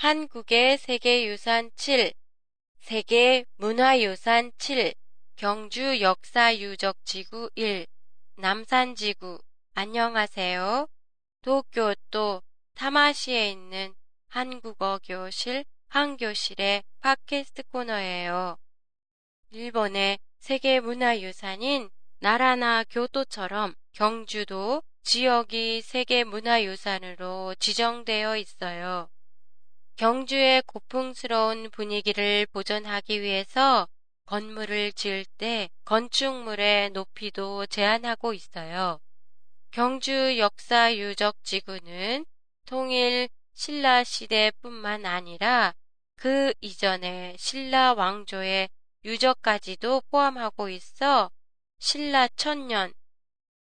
한국의 세계유산 7, 세계 문화유산 7, 경주 역사유적지구 1, 남산지구. 안녕하세요. 도쿄도 타마시에 있는 한국어 교실 한교실의 팟캐스트 코너예요. 일본의 세계 문화유산인 나라나 교토처럼 경주도 지역이 세계 문화유산으로 지정되어 있어요. 경주의 고풍스러운 분위기를 보존하기 위해서 건물을 지을 때 건축물의 높이도 제한하고 있어요. 경주 역사 유적 지구는 통일 신라 시대뿐만 아니라 그 이전의 신라 왕조의 유적까지도 포함하고 있어 신라 천년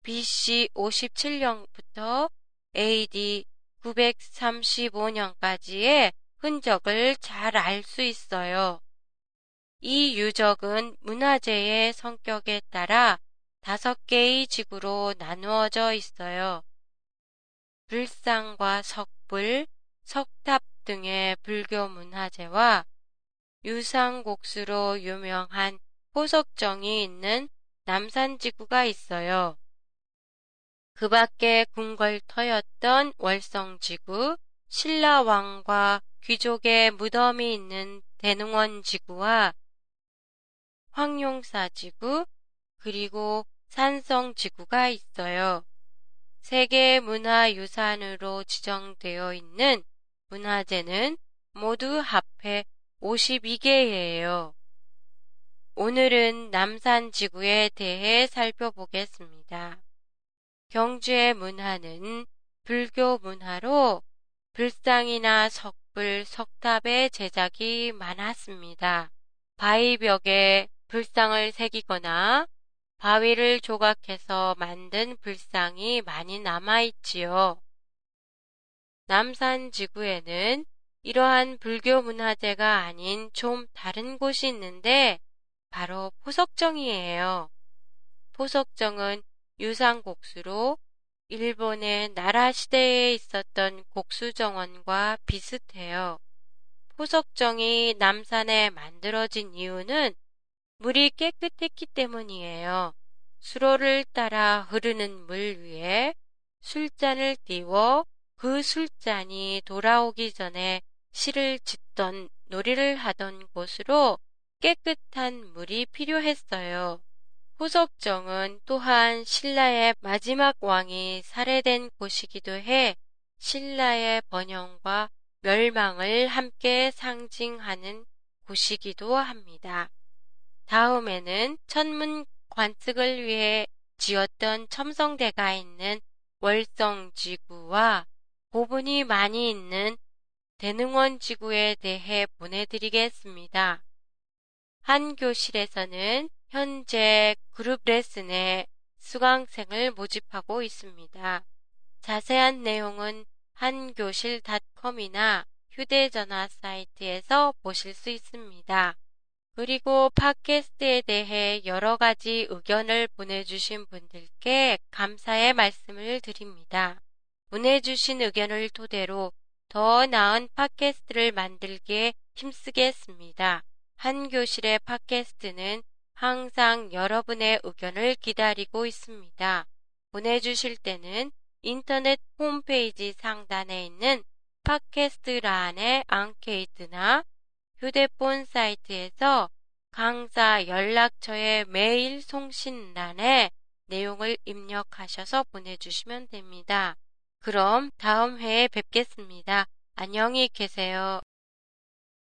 BC 57년부터 AD 935년까지의 흔적을 잘 알 수 있어요. 이 유적은 문화재의 성격에 따라 다섯 개의 지구로 나누어져 있어요. 불상과 석불, 석탑 등의 불교 문화재와 유상곡수로 유명한 호석정이 있는 남산지구가 있어요. 그 밖에 궁궐터였던 월성지구, 신라왕과 귀족의 무덤이 있는 대능원지구와 황룡사 지구, 그리고 산성 지구가 있어요. 세계 문화유산으로 지정되어 있는 문화재는 모두 합해 52개예요. 오늘은 남산 지구에 대해 살펴보겠습니다. 경주의 문화는 불교 문화로 불상이나 석 불, 석탑의 제작이 많았습니다. 바위벽에 불상을 새기거나 바위를 조각해서 만든 불상이 많이 남아있지요. 남산 지구에는 이러한 불교 문화재가 아닌 좀 다른 곳이 있는데 바로 포석정이에요. 포석정은 유상곡수로 일본의 나라 시대에 있었던 곡수정원과 비슷해요. 포석정이 남산에 만들어진 이유는 물이 깨끗했기 때문이에요. 수로를 따라 흐르는 물 위에 술잔을 띄워 그 술잔이 돌아오기 전에 실을 짓던 놀이를 하던 곳으로 깨끗한 물이 필요했어요. 후석정은 또한 신라의 마지막 왕이 살해된 곳이기도 해 신라의 번영과 멸망을 함께 상징하는 곳이기도 합니다. 다음에는 천문 관측을 위해 지었던 첨성대가 있는 월성지구와 고분이 많이 있는 대능원 지구에 대해 보내드리겠습니다. 한 교실에서는 현재 그룹 레슨에 수강생을 모집하고 있습니다. 자세한 내용은 한교실닷컴이나 휴대전화 사이트에서 보실 수 있습니다. 그리고 팟캐스트에 대해 여러 가지 의견을 보내주신 분들께 감사의 말씀을 드립니다. 보내주신 의견을 토대로 더 나은 팟캐스트를 만들기에 힘쓰겠습니다. 한 교실의 팟캐스트는 항상 여러분의 의견을 기다리고 있습니다. 보내주실 때는 인터넷 홈페이지 상단에 있는 팟캐스트란의 앙케이트나 휴대폰 사이트에서 강사 연락처의 메일 송신란에 내용을 입력하셔서 보내주시면 됩니다. 그럼 다음 회에 뵙겠습니다. 안녕히 계세요.